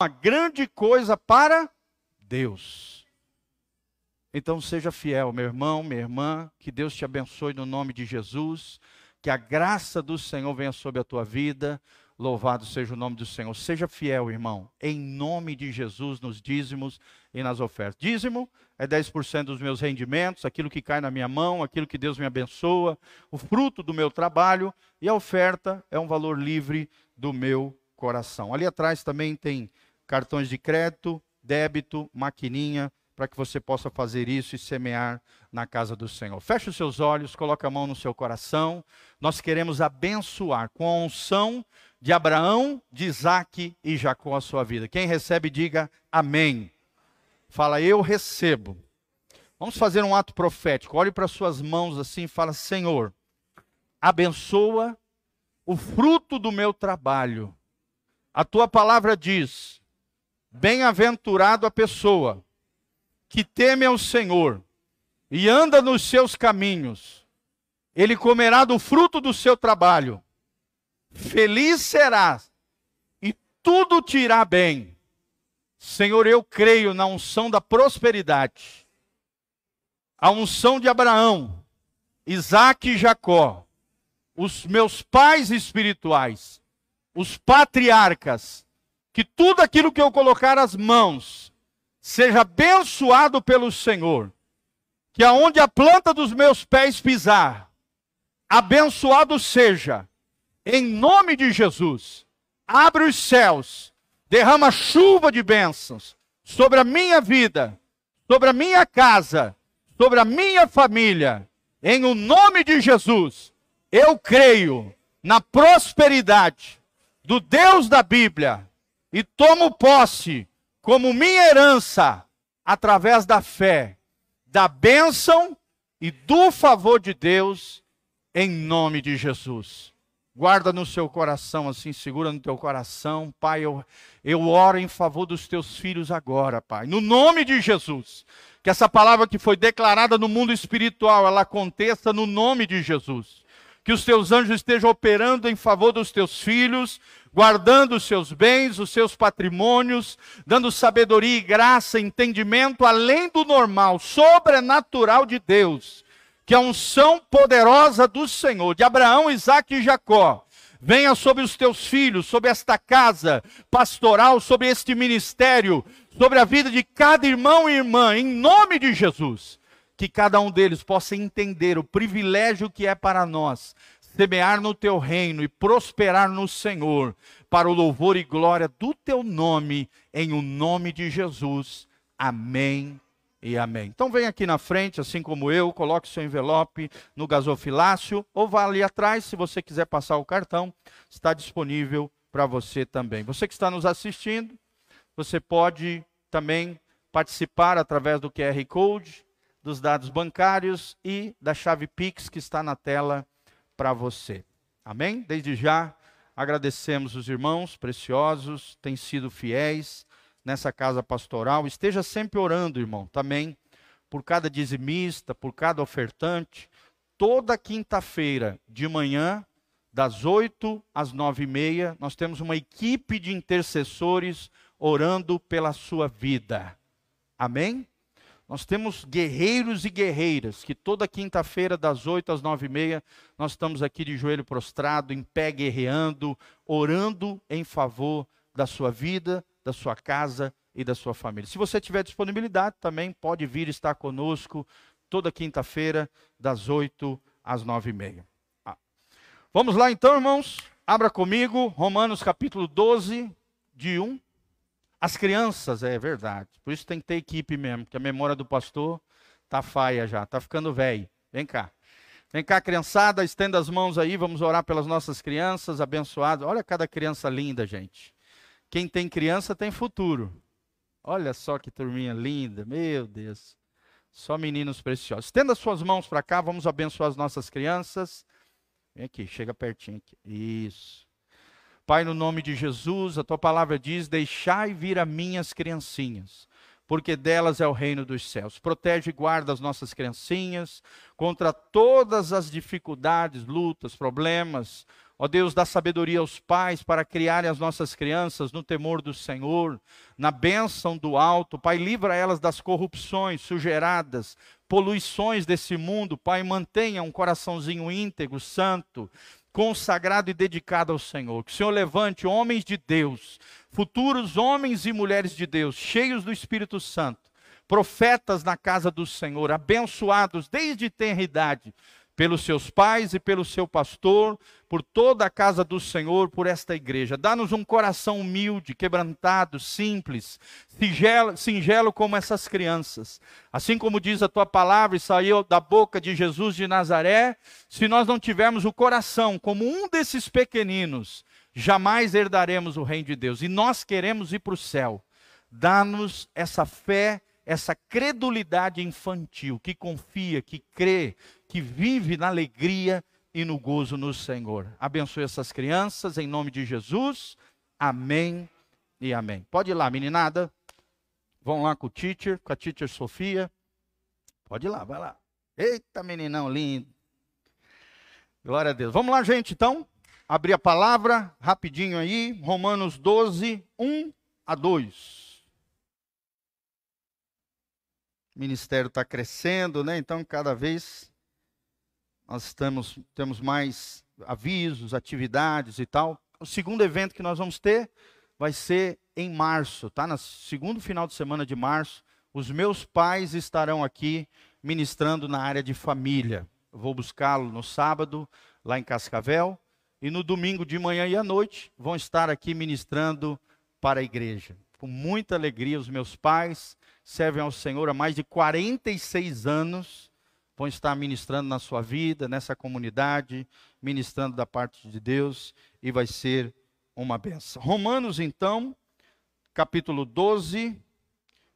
uma grande coisa para Deus. Então seja fiel, meu irmão, minha irmã, que Deus te abençoe no nome de Jesus, que a graça do Senhor venha sobre a tua vida. Louvado seja o nome do Senhor. Seja fiel, irmão, em nome de Jesus, nos dízimos e nas ofertas. Dízimo é 10% dos meus rendimentos, aquilo que cai na minha mão, aquilo que Deus me abençoa, o fruto do meu trabalho, e a oferta é um valor livre do meu coração. Ali atrás também tem cartões de crédito, débito, maquininha, para que você possa fazer isso e semear na casa do Senhor. Feche os seus olhos, coloque a mão no seu coração. Nós queremos abençoar com a unção de Abraão, de Isaac e Jacó a sua vida. Quem recebe, diga amém. Fala, eu recebo. Vamos fazer um ato profético. Olhe para suas mãos assim e fala: Senhor, abençoa o fruto do meu trabalho. A tua palavra diz: Bem-aventurado a pessoa que teme ao Senhor e anda nos seus caminhos. Ele comerá do fruto do seu trabalho feliz serás e tudo te irá bem. Senhor, eu creio na unção da prosperidade, a unção de Abraão, Isaac e Jacó, os meus pais espirituais, os patriarcas, que tudo aquilo que eu colocar as mãos seja abençoado pelo Senhor, que aonde a planta dos meus pés pisar, abençoado seja. Em nome de Jesus, abre os céus, derrama chuva de bênçãos sobre a minha vida, sobre a minha casa, sobre a minha família. Em o nome de Jesus, eu creio na prosperidade do Deus da Bíblia e tomo posse como minha herança através da fé, da bênção e do favor de Deus, em nome de Jesus. Guarda no seu coração, assim, segura no teu coração. Pai, eu, eu oro em favor dos teus filhos agora, Pai. No nome de Jesus. Que essa palavra que foi declarada no mundo espiritual, ela aconteça no nome de Jesus. Que os teus anjos estejam operando em favor dos teus filhos, guardando os seus bens, os seus patrimônios, dando sabedoria e graça, entendimento além do normal, sobrenatural de Deus que a unção poderosa do Senhor, de Abraão, Isaac e Jacó, venha sobre os teus filhos, sobre esta casa pastoral, sobre este ministério, sobre a vida de cada irmão e irmã, em nome de Jesus. Que cada um deles possa entender o privilégio que é para nós semear no teu reino e prosperar no Senhor, para o louvor e glória do teu nome, em o nome de Jesus. Amém e amém. Então vem aqui na frente, assim como eu, coloque seu envelope no gasofilácio ou vá ali atrás, se você quiser passar o cartão, está disponível para você também. Você que está nos assistindo, você pode também participar através do QR Code, dos dados bancários e da chave Pix que está na tela para você. Amém? Desde já agradecemos os irmãos preciosos, têm sido fiéis nessa casa pastoral. Esteja sempre orando, irmão, também por cada dizimista, por cada ofertante. Toda quinta-feira de manhã, das 8 às nove e meia, nós temos uma equipe de intercessores orando pela sua vida. Amém? Nós temos guerreiros e guerreiras que toda quinta-feira, das 8 às nove e meia, nós estamos aqui de joelho prostrado, em pé guerreando, orando em favor da sua vida, da sua casa e da sua família. Se você tiver disponibilidade, também pode vir estar conosco toda quinta-feira, das 8 às 9 e meia. Ah. Vamos lá então, irmãos. Abra comigo, Romanos capítulo 12, de 1. As crianças, é verdade. Por isso tem que ter equipe mesmo, porque a memória do pastor tá faia já, tá ficando velho. Vem cá. Vem cá, criançada, estenda as mãos aí, vamos orar pelas nossas crianças abençoadas. Olha cada criança linda, gente. Quem tem criança tem futuro. Olha só que turminha linda, meu Deus. Só meninos preciosos. Estenda suas mãos para cá, vamos abençoar as nossas crianças. Vem aqui, chega pertinho aqui. Isso. Pai, no nome de Jesus, a tua palavra diz: Deixai vir a minhas criancinhas, porque delas é o reino dos céus. Protege e guarda as nossas criancinhas contra todas as dificuldades, lutas, problemas, Ó Deus, dá sabedoria aos pais para criarem as nossas crianças no temor do Senhor, na bênção do alto. Pai, livra elas das corrupções, sujeiradas, poluições desse mundo. Pai, mantenha um coraçãozinho íntegro, santo, consagrado e dedicado ao Senhor. Que o Senhor levante homens de Deus, futuros homens e mulheres de Deus, cheios do Espírito Santo, profetas na casa do Senhor, abençoados desde tenra idade pelos seus pais e pelo seu pastor, por toda a casa do Senhor, por esta igreja. Dá-nos um coração humilde, quebrantado, simples, singelo, singelo como essas crianças. Assim como diz a tua palavra e saiu da boca de Jesus de Nazaré, se nós não tivermos o coração como um desses pequeninos, jamais herdaremos o reino de Deus. E nós queremos ir para o céu. Dá-nos essa fé essa credulidade infantil que confia, que crê, que vive na alegria e no gozo no Senhor. Abençoe essas crianças em nome de Jesus. Amém e amém. Pode ir lá, meninada. Vão lá com o teacher, com a teacher Sofia. Pode ir lá, vai lá. Eita, meninão lindo. Glória a Deus. Vamos lá, gente, então. Abrir a palavra rapidinho aí. Romanos 12, 1 a 2. O ministério está crescendo, né? Então, cada vez nós estamos, temos mais avisos, atividades e tal. O segundo evento que nós vamos ter vai ser em março, tá? No segundo final de semana de março, os meus pais estarão aqui ministrando na área de família. Eu vou buscá-lo no sábado, lá em Cascavel, e no domingo de manhã e à noite vão estar aqui ministrando para a igreja. Com muita alegria, os meus pais servem ao Senhor há mais de 46 anos, vão estar ministrando na sua vida, nessa comunidade, ministrando da parte de Deus, e vai ser uma benção. Romanos, então, capítulo 12,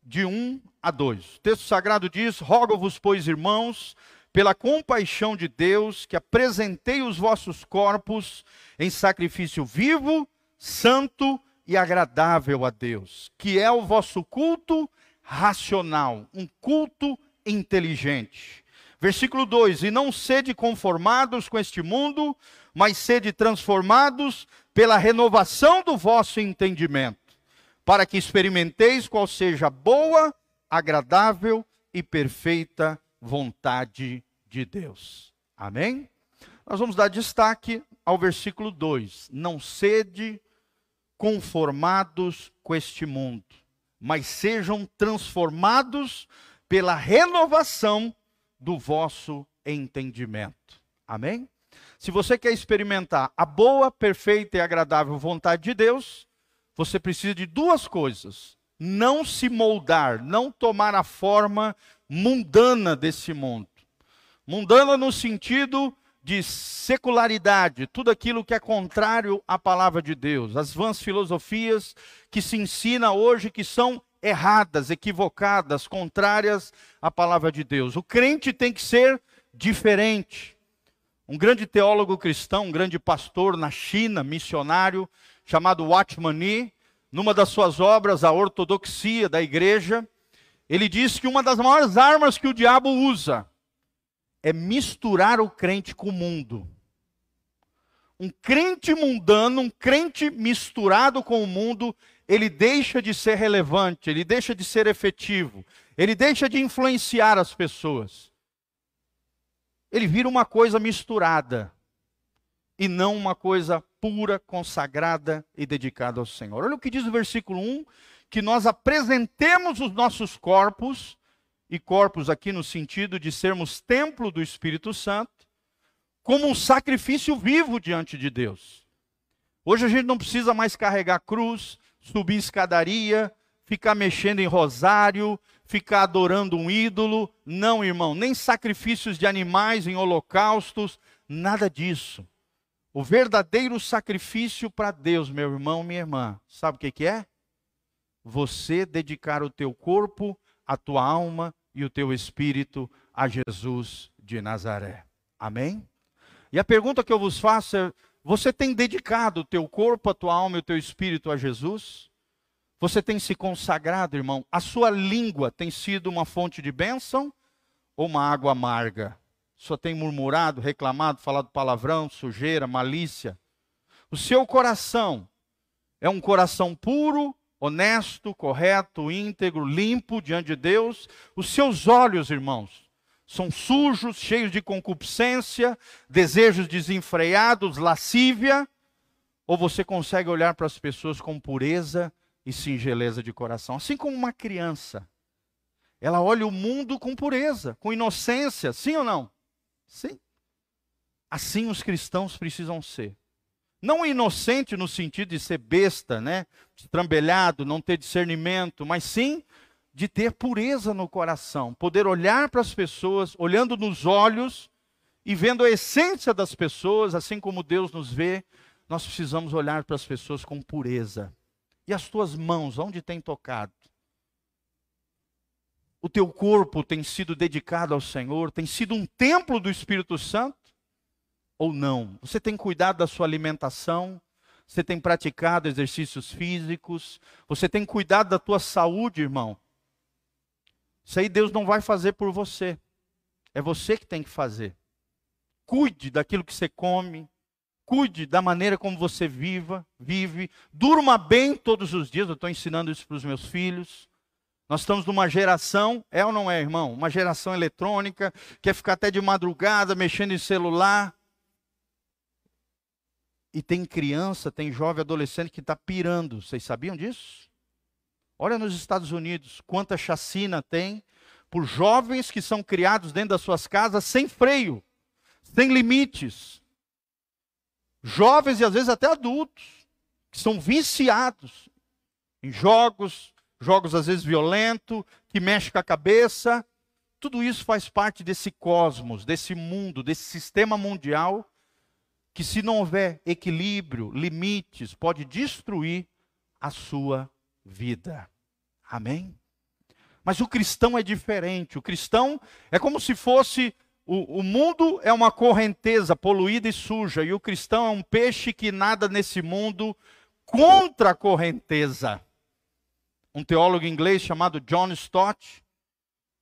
de 1 a 2. O texto sagrado diz: Rogo-vos, pois, irmãos, pela compaixão de Deus, que apresentei os vossos corpos em sacrifício vivo, santo e agradável a Deus, que é o vosso culto racional, um culto inteligente. Versículo 2: E não sede conformados com este mundo, mas sede transformados pela renovação do vosso entendimento, para que experimenteis qual seja a boa, agradável e perfeita vontade de Deus. Amém? Nós vamos dar destaque ao versículo 2: Não sede conformados com este mundo mas sejam transformados pela renovação do vosso entendimento. Amém? Se você quer experimentar a boa, perfeita e agradável vontade de Deus, você precisa de duas coisas: não se moldar, não tomar a forma mundana desse mundo. Mundana no sentido de secularidade, tudo aquilo que é contrário à palavra de Deus, as vãs filosofias que se ensina hoje que são erradas, equivocadas, contrárias à palavra de Deus. O crente tem que ser diferente. Um grande teólogo cristão, um grande pastor na China, missionário, chamado Watchman Nee, numa das suas obras, A Ortodoxia da Igreja, ele diz que uma das maiores armas que o diabo usa é misturar o crente com o mundo. Um crente mundano, um crente misturado com o mundo, ele deixa de ser relevante, ele deixa de ser efetivo, ele deixa de influenciar as pessoas. Ele vira uma coisa misturada e não uma coisa pura, consagrada e dedicada ao Senhor. Olha o que diz o versículo 1: que nós apresentemos os nossos corpos e corpos aqui no sentido de sermos templo do Espírito Santo, como um sacrifício vivo diante de Deus. Hoje a gente não precisa mais carregar cruz, subir escadaria, ficar mexendo em rosário, ficar adorando um ídolo. Não, irmão, nem sacrifícios de animais em holocaustos, nada disso. O verdadeiro sacrifício para Deus, meu irmão, minha irmã, sabe o que, que é? Você dedicar o teu corpo, a tua alma e o teu espírito a Jesus de Nazaré. Amém? E a pergunta que eu vos faço é: você tem dedicado o teu corpo, a tua alma e o teu espírito a Jesus? Você tem se consagrado, irmão? A sua língua tem sido uma fonte de bênção ou uma água amarga? Só tem murmurado, reclamado, falado palavrão, sujeira, malícia? O seu coração é um coração puro, honesto, correto, íntegro, limpo diante de Deus. Os seus olhos, irmãos, são sujos, cheios de concupiscência, desejos desenfreados, lascívia. Ou você consegue olhar para as pessoas com pureza e singeleza de coração, assim como uma criança. Ela olha o mundo com pureza, com inocência, sim ou não? Sim. Assim os cristãos precisam ser. Não inocente no sentido de ser besta, né? Estrambelhado, não ter discernimento, mas sim de ter pureza no coração, poder olhar para as pessoas, olhando nos olhos e vendo a essência das pessoas, assim como Deus nos vê, nós precisamos olhar para as pessoas com pureza. E as tuas mãos, onde tem tocado? O teu corpo tem sido dedicado ao Senhor, tem sido um templo do Espírito Santo? Ou não? Você tem cuidado da sua alimentação? Você tem praticado exercícios físicos? Você tem cuidado da tua saúde, irmão? Isso aí Deus não vai fazer por você. É você que tem que fazer. Cuide daquilo que você come, cuide da maneira como você viva, vive, durma bem todos os dias. Eu estou ensinando isso para os meus filhos. Nós estamos numa geração, é ou não é, irmão? Uma geração eletrônica, quer ficar até de madrugada mexendo em celular. E tem criança, tem jovem adolescente que está pirando. Vocês sabiam disso? Olha nos Estados Unidos, quanta chacina tem por jovens que são criados dentro das suas casas sem freio, sem limites jovens e às vezes até adultos, que são viciados em jogos, jogos às vezes violentos, que mexem com a cabeça. Tudo isso faz parte desse cosmos, desse mundo, desse sistema mundial, que se não houver equilíbrio, limites, pode destruir a sua vida. Amém? Mas o cristão é diferente. O cristão é como se fosse o, o, mundo é uma correnteza poluída e suja, e o cristão é um peixe que nada nesse mundo contra a correnteza. Um teólogo inglês chamado John Stott,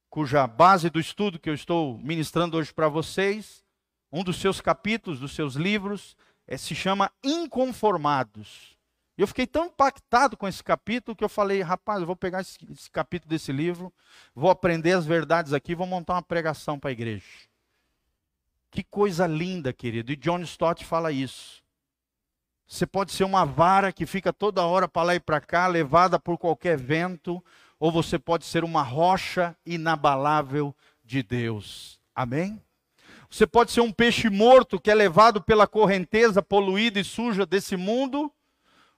cuja base do estudo que eu estou ministrando hoje para vocês, um dos seus capítulos, dos seus livros, é, se chama Inconformados. Eu fiquei tão impactado com esse capítulo que eu falei, rapaz, eu vou pegar esse, esse capítulo desse livro, vou aprender as verdades aqui, vou montar uma pregação para a igreja. Que coisa linda, querido. E John Stott fala isso. Você pode ser uma vara que fica toda hora para lá e para cá, levada por qualquer vento, ou você pode ser uma rocha inabalável de Deus. Amém? Você pode ser um peixe morto que é levado pela correnteza poluída e suja desse mundo,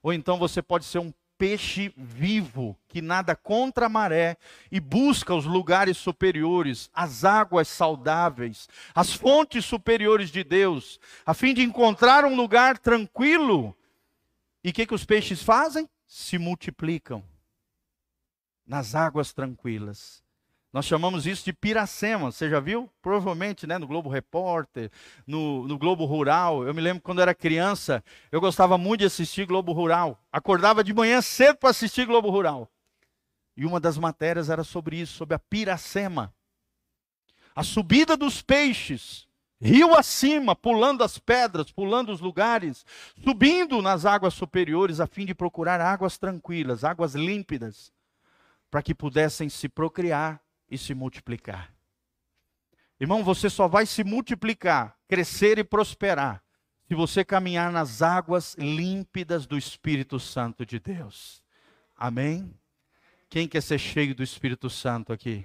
ou então você pode ser um peixe vivo que nada contra a maré e busca os lugares superiores, as águas saudáveis, as fontes superiores de Deus, a fim de encontrar um lugar tranquilo. E o que, que os peixes fazem? Se multiplicam nas águas tranquilas. Nós chamamos isso de piracema. Você já viu? Provavelmente, né? No Globo Repórter, no, no Globo Rural. Eu me lembro quando era criança, eu gostava muito de assistir Globo Rural. Acordava de manhã cedo para assistir Globo Rural. E uma das matérias era sobre isso, sobre a piracema. A subida dos peixes, rio acima, pulando as pedras, pulando os lugares, subindo nas águas superiores a fim de procurar águas tranquilas, águas límpidas, para que pudessem se procriar e se multiplicar. Irmão, você só vai se multiplicar, crescer e prosperar se você caminhar nas águas límpidas do Espírito Santo de Deus. Amém? Quem quer ser cheio do Espírito Santo aqui?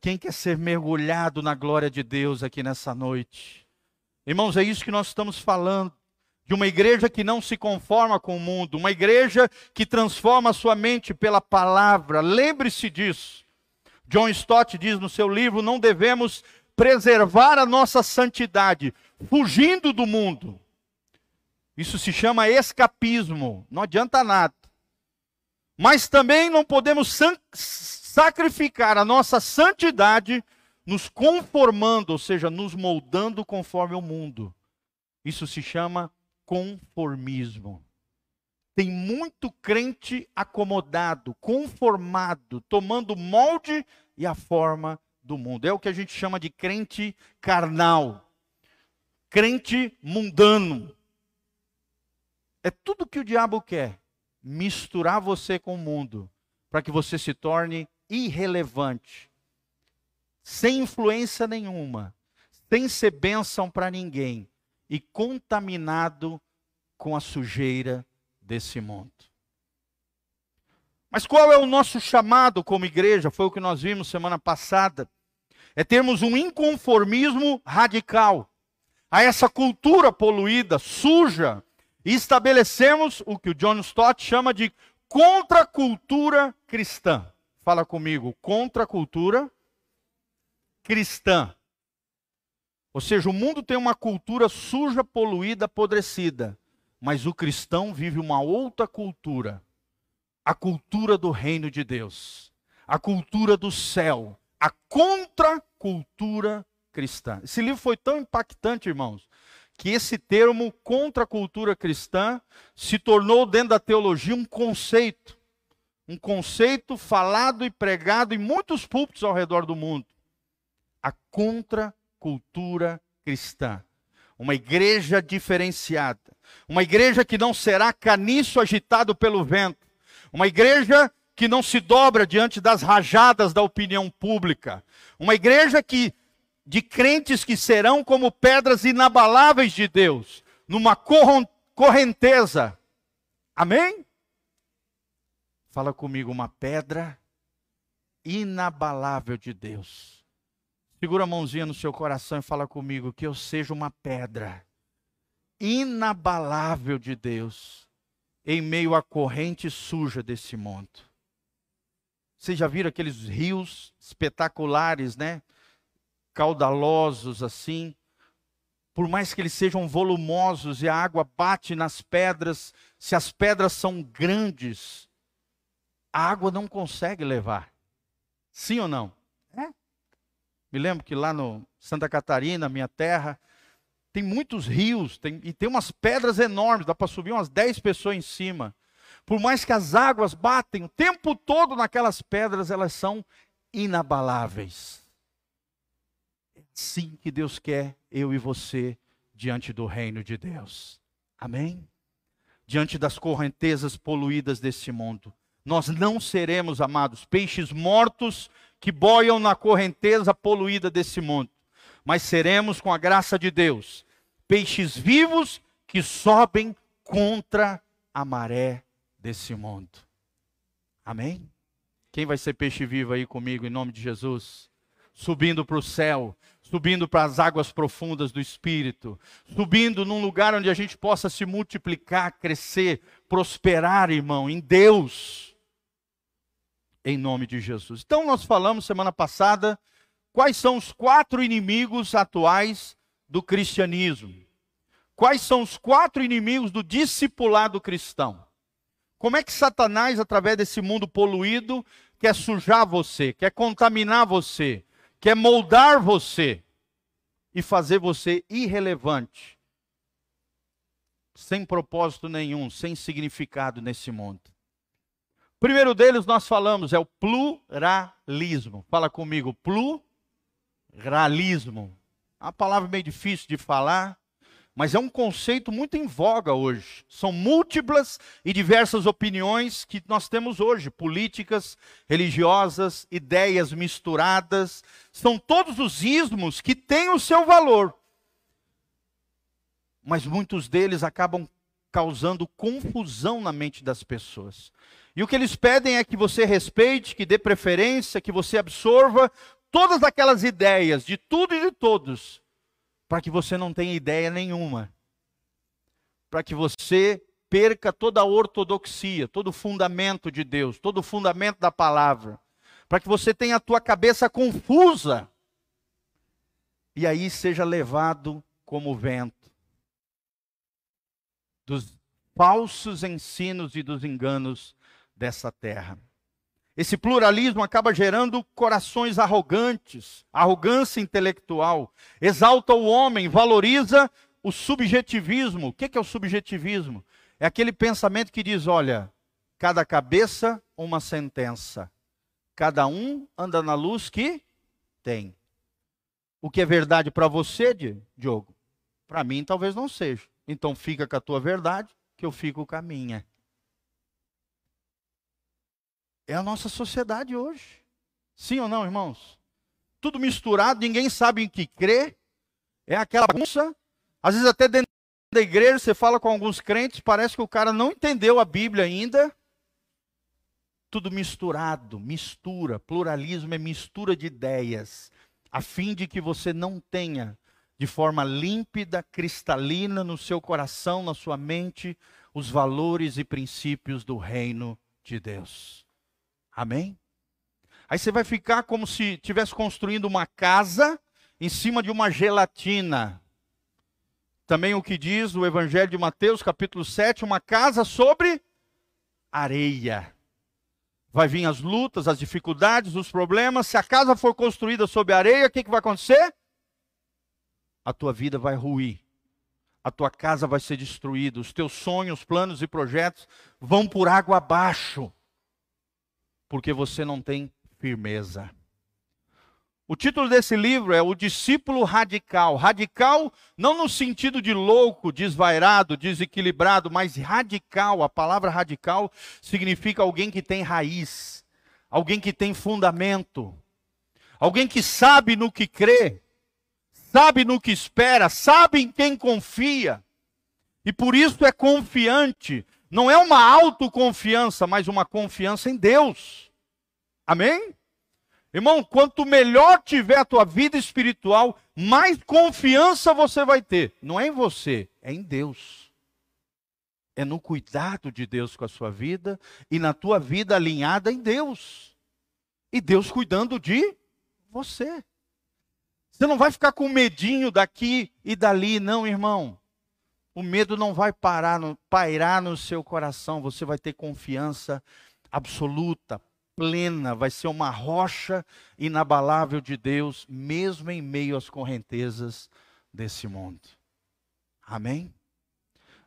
Quem quer ser mergulhado na glória de Deus aqui nessa noite? Irmãos, é isso que nós estamos falando. De uma igreja que não se conforma com o mundo, uma igreja que transforma a sua mente pela palavra. Lembre-se disso. John Stott diz no seu livro: não devemos preservar a nossa santidade fugindo do mundo. Isso se chama escapismo, não adianta nada. Mas também não podemos sacrificar a nossa santidade nos conformando, ou seja, nos moldando conforme o mundo. Isso se chama conformismo. Tem muito crente acomodado, conformado, tomando molde e a forma do mundo. É o que a gente chama de crente carnal, crente mundano. É tudo que o diabo quer: misturar você com o mundo, para que você se torne irrelevante, sem influência nenhuma, sem ser bênção para ninguém e contaminado com a sujeira desse mundo. Mas qual é o nosso chamado como igreja? Foi o que nós vimos semana passada. É termos um inconformismo radical a essa cultura poluída, suja, e estabelecemos o que o John Stott chama de contracultura cristã. Fala comigo, contracultura cristã. Ou seja, o mundo tem uma cultura suja, poluída, apodrecida, mas o cristão vive uma outra cultura, a cultura do reino de Deus, a cultura do céu, a contracultura cristã. Esse livro foi tão impactante, irmãos, que esse termo contra a cultura cristã se tornou dentro da teologia um conceito. Um conceito falado e pregado em muitos púlpitos ao redor do mundo. A contracultura cristã. Uma igreja diferenciada. Uma igreja que não será caniço agitado pelo vento. Uma igreja que não se dobra diante das rajadas da opinião pública. Uma igreja que de crentes que serão como pedras inabaláveis de Deus, numa correnteza. Amém? Fala comigo, uma pedra inabalável de Deus. Segura a mãozinha no seu coração e fala comigo que eu seja uma pedra inabalável de Deus em meio à corrente suja desse mundo. Vocês já viram aqueles rios espetaculares, né? caudalosos assim, por mais que eles sejam volumosos e a água bate nas pedras, se as pedras são grandes, a água não consegue levar. Sim ou não? É. Me lembro que lá no Santa Catarina, minha terra, tem muitos rios tem, e tem umas pedras enormes, dá para subir umas 10 pessoas em cima. Por mais que as águas batem o tempo todo naquelas pedras, elas são inabaláveis assim que Deus quer eu e você diante do reino de Deus. Amém? Diante das correntezas poluídas desse mundo. Nós não seremos, amados, peixes mortos que boiam na correnteza poluída desse mundo, mas seremos, com a graça de Deus, peixes vivos que sobem contra a maré desse mundo. Amém? Quem vai ser peixe vivo aí comigo em nome de Jesus? Subindo para o céu, subindo para as águas profundas do Espírito, subindo num lugar onde a gente possa se multiplicar, crescer, prosperar, irmão, em Deus, em nome de Jesus. Então, nós falamos semana passada quais são os quatro inimigos atuais do cristianismo. Quais são os quatro inimigos do discipulado cristão? Como é que Satanás, através desse mundo poluído, quer sujar você, quer contaminar você, quer moldar você e fazer você irrelevante, sem propósito nenhum, sem significado nesse mundo. Primeiro deles nós falamos é o pluralismo. Fala comigo, pluralismo. É uma palavra meio difícil de falar, mas é um conceito muito em voga hoje. São múltiplas e diversas opiniões que nós temos hoje, políticas, religiosas, ideias misturadas, são todos os ismos que têm o seu valor. Mas muitos deles acabam causando confusão na mente das pessoas. E o que eles pedem é que você respeite, que dê preferência, que você absorva todas aquelas ideias de tudo e de todos para que você não tenha ideia nenhuma, para que você perca toda a ortodoxia, todo o fundamento de Deus, todo o fundamento da palavra, para que você tenha a tua cabeça confusa. E aí seja levado como vento dos falsos ensinos e dos enganos dessa terra. Esse pluralismo acaba gerando corações arrogantes, arrogância intelectual, exalta o homem, valoriza o subjetivismo. O que é o subjetivismo? É aquele pensamento que diz: olha, cada cabeça, uma sentença. Cada um anda na luz que tem. O que é verdade para você, Diogo? Para mim talvez não seja. Então fica com a tua verdade, que eu fico com a minha. É a nossa sociedade hoje. Sim ou não, irmãos? Tudo misturado, ninguém sabe em que crer. É aquela bagunça. Às vezes até dentro da igreja você fala com alguns crentes, parece que o cara não entendeu a Bíblia ainda. Tudo misturado, mistura, pluralismo é mistura de ideias, a fim de que você não tenha de forma límpida, cristalina no seu coração, na sua mente, os valores e princípios do reino de Deus. Amém? Aí você vai ficar como se estivesse construindo uma casa em cima de uma gelatina. Também o que diz o Evangelho de Mateus, capítulo 7, uma casa sobre areia. Vai vir as lutas, as dificuldades, os problemas. Se a casa for construída sobre areia, o que, que vai acontecer? A tua vida vai ruir, a tua casa vai ser destruída, os teus sonhos, planos e projetos vão por água abaixo, porque você não tem firmeza. O título desse livro é O Discípulo Radical. Radical não no sentido de louco, desvairado, desequilibrado, mas radical. A palavra radical significa alguém que tem raiz, alguém que tem fundamento, alguém que sabe no que crê, sabe no que espera, sabe em quem confia. E por isso é confiante. Não é uma autoconfiança, mas uma confiança em Deus. Amém? Irmão, quanto melhor tiver a tua vida espiritual, mais confiança você vai ter. Não é em você, é em Deus. É no cuidado de Deus com a sua vida e na tua vida alinhada em Deus. E Deus cuidando de você. Você não vai ficar com medinho daqui e dali, não, irmão. O medo não vai parar, no, pairar no seu coração. Você vai ter confiança absoluta, plena, vai ser uma rocha inabalável de Deus, mesmo em meio às correntezas desse mundo. Amém?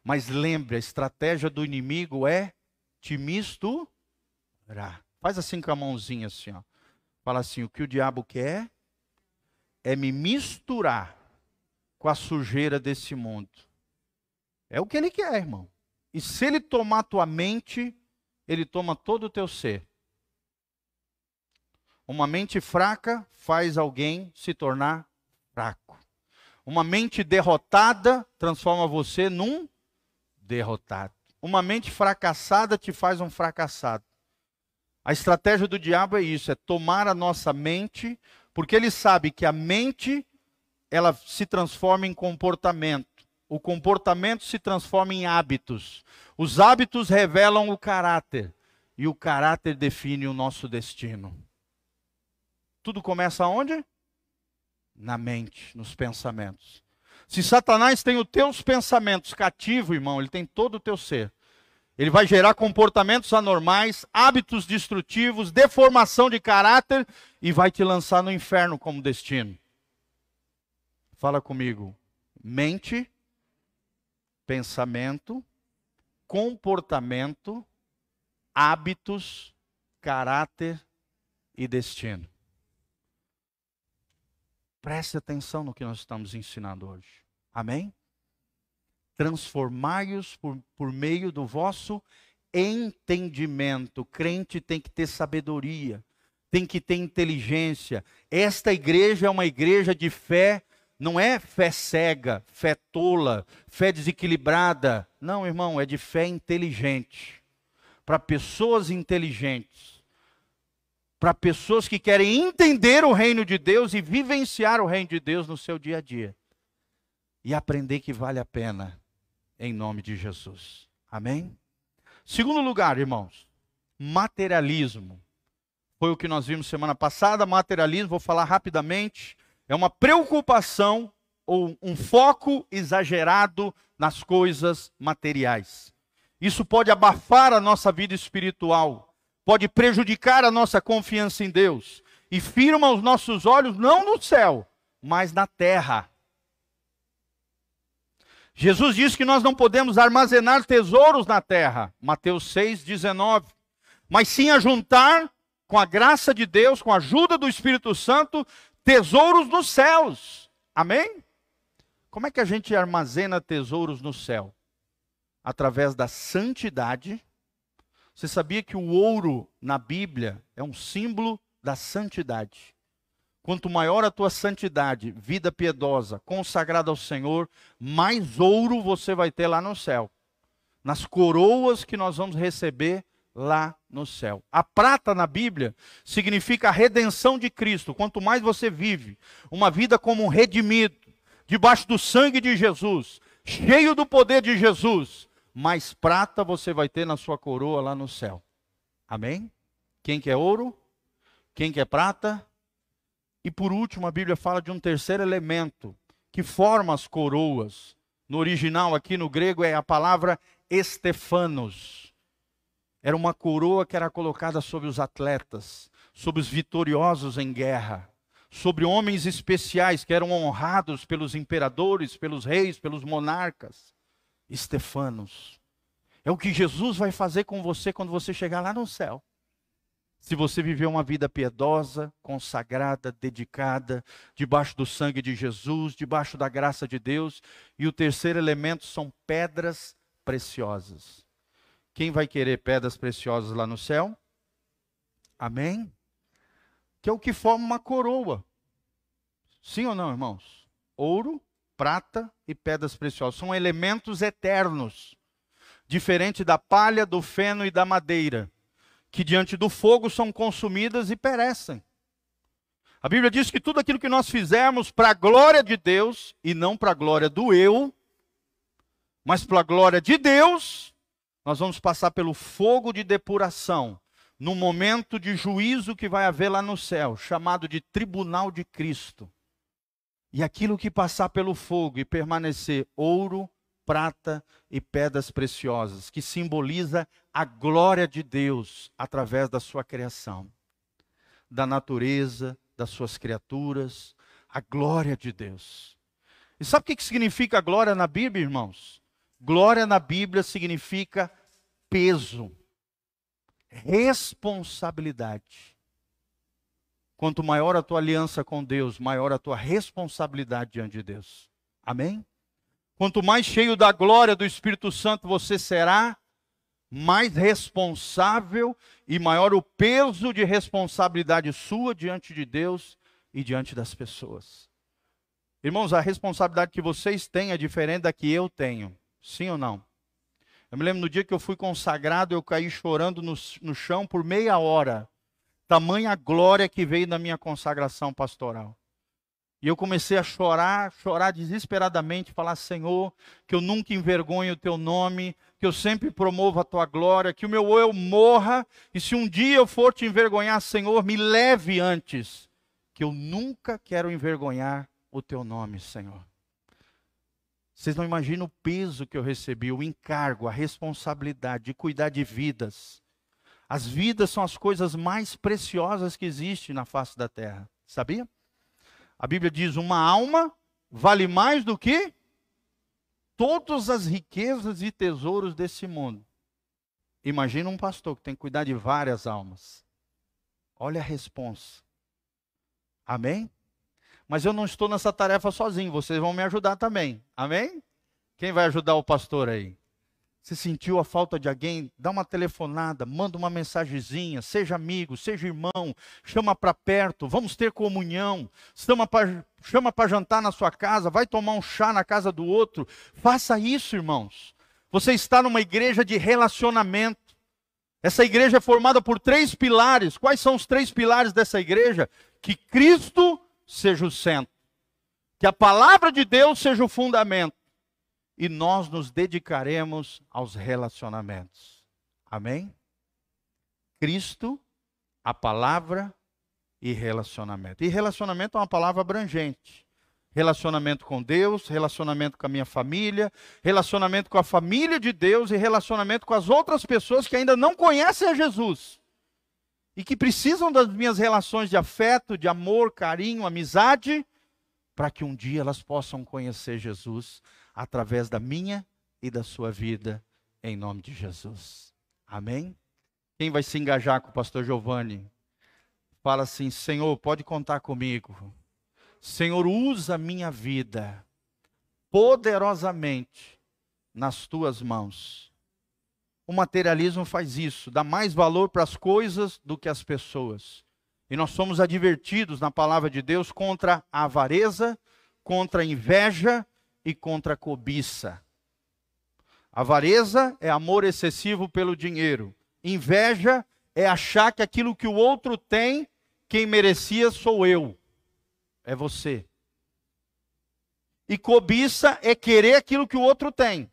Mas lembre, a estratégia do inimigo é te misturar. Faz assim com a mãozinha assim, ó. Fala assim, o que o diabo quer é me misturar com a sujeira desse mundo. É o que ele quer, irmão. E se ele tomar tua mente, ele toma todo o teu ser. Uma mente fraca faz alguém se tornar fraco. Uma mente derrotada transforma você num derrotado. Uma mente fracassada te faz um fracassado. A estratégia do diabo é isso: é tomar a nossa mente, porque ele sabe que a mente ela se transforma em comportamento. O comportamento se transforma em hábitos. Os hábitos revelam o caráter e o caráter define o nosso destino. Tudo começa onde? Na mente, nos pensamentos. Se Satanás tem os teus pensamentos cativo, irmão, ele tem todo o teu ser. Ele vai gerar comportamentos anormais, hábitos destrutivos, deformação de caráter e vai te lançar no inferno como destino. Fala comigo. Mente, pensamento, comportamento, hábitos, caráter e destino. Preste atenção no que nós estamos ensinando hoje. Amém? Transformai-os por, por meio do vosso entendimento. O crente tem que ter sabedoria, tem que ter inteligência. Esta igreja é uma igreja de fé, não é fé cega, fé tola, fé desequilibrada. Não, irmão, é de fé inteligente. Para pessoas inteligentes. Para pessoas que querem entender o reino de Deus e vivenciar o reino de Deus no seu dia a dia. E aprender que vale a pena em nome de Jesus. Amém? Segundo lugar, irmãos, materialismo. Foi o que nós vimos semana passada. Materialismo, vou falar rapidamente, é uma preocupação ou um foco exagerado nas coisas materiais. Isso pode abafar a nossa vida espiritual, pode prejudicar a nossa confiança em Deus e firma os nossos olhos não no céu, mas na terra. Jesus disse que nós não podemos armazenar tesouros na terra, Mateus 6, 19, mas sim ajuntar, com a graça de Deus, com a ajuda do Espírito Santo, tesouros nos céus. Amém? Como é que a gente armazena tesouros no céu? através da santidade. Você sabia que o ouro na Bíblia é um símbolo da santidade? Quanto maior a tua santidade, vida piedosa, consagrada ao Senhor, mais ouro você vai ter lá no céu. Nas coroas que nós vamos receber lá no céu. A prata na Bíblia significa a redenção de Cristo. Quanto mais você vive uma vida como um redimido, debaixo do sangue de Jesus, cheio do poder de Jesus, mais prata você vai ter na sua coroa lá no céu. Amém? Quem quer ouro? Quem quer prata? E por último, a Bíblia fala de um terceiro elemento que forma as coroas. No original, aqui no grego, é a palavra estefanos. Era uma coroa que era colocada sobre os atletas, sobre os vitoriosos em guerra sobre homens especiais que eram honrados pelos imperadores, pelos reis, pelos monarcas. Estefanos. É o que Jesus vai fazer com você quando você chegar lá no céu. Se você viver uma vida piedosa, consagrada, dedicada, debaixo do sangue de Jesus, debaixo da graça de Deus. E o terceiro elemento são pedras preciosas. Quem vai querer pedras preciosas lá no céu? Amém? que é o que forma uma coroa. Sim ou não, irmãos? Ouro, prata e pedras preciosas são elementos eternos, diferente da palha, do feno e da madeira, que diante do fogo são consumidas e perecem. A Bíblia diz que tudo aquilo que nós fizermos para a glória de Deus e não para a glória do eu, mas para a glória de Deus, nós vamos passar pelo fogo de depuração no momento de juízo que vai haver lá no céu, chamado de tribunal de Cristo. E aquilo que passar pelo fogo e permanecer ouro, prata e pedras preciosas, que simboliza a glória de Deus através da sua criação, da natureza, das suas criaturas, a glória de Deus. E sabe o que significa glória na Bíblia, irmãos? Glória na Bíblia significa peso responsabilidade. Quanto maior a tua aliança com Deus, maior a tua responsabilidade diante de Deus. Amém? Quanto mais cheio da glória do Espírito Santo você será, mais responsável e maior o peso de responsabilidade sua diante de Deus e diante das pessoas. Irmãos, a responsabilidade que vocês têm é diferente da que eu tenho. Sim ou não? Eu me lembro no dia que eu fui consagrado, eu caí chorando no, no chão por meia hora. Tamanha glória que veio da minha consagração pastoral. E eu comecei a chorar, chorar desesperadamente, falar: Senhor, que eu nunca envergonhe o teu nome, que eu sempre promova a tua glória, que o meu eu morra, e se um dia eu for te envergonhar, Senhor, me leve antes, que eu nunca quero envergonhar o teu nome, Senhor. Vocês não imaginam o peso que eu recebi, o encargo, a responsabilidade de cuidar de vidas. As vidas são as coisas mais preciosas que existem na face da terra. Sabia? A Bíblia diz: uma alma vale mais do que todas as riquezas e tesouros desse mundo. Imagina um pastor que tem que cuidar de várias almas. Olha a responsa. Amém? Mas eu não estou nessa tarefa sozinho, vocês vão me ajudar também. Amém? Quem vai ajudar o pastor aí? Se sentiu a falta de alguém, dá uma telefonada, manda uma mensagenzinha, seja amigo, seja irmão, chama para perto, vamos ter comunhão, chama para jantar na sua casa, vai tomar um chá na casa do outro. Faça isso, irmãos. Você está numa igreja de relacionamento. Essa igreja é formada por três pilares. Quais são os três pilares dessa igreja? Que Cristo seja o centro, que a palavra de Deus seja o fundamento e nós nos dedicaremos aos relacionamentos. Amém? Cristo, a palavra e relacionamento. E relacionamento é uma palavra abrangente. Relacionamento com Deus, relacionamento com a minha família, relacionamento com a família de Deus e relacionamento com as outras pessoas que ainda não conhecem a Jesus e que precisam das minhas relações de afeto, de amor, carinho, amizade, para que um dia elas possam conhecer Jesus através da minha e da sua vida, em nome de Jesus. Amém? Quem vai se engajar com o pastor Giovanni? Fala assim: Senhor, pode contar comigo. Senhor, usa minha vida poderosamente nas tuas mãos. O materialismo faz isso, dá mais valor para as coisas do que as pessoas. E nós somos advertidos na palavra de Deus contra a avareza, contra a inveja e contra a cobiça. Avareza é amor excessivo pelo dinheiro. Inveja é achar que aquilo que o outro tem, quem merecia sou eu. É você. E cobiça é querer aquilo que o outro tem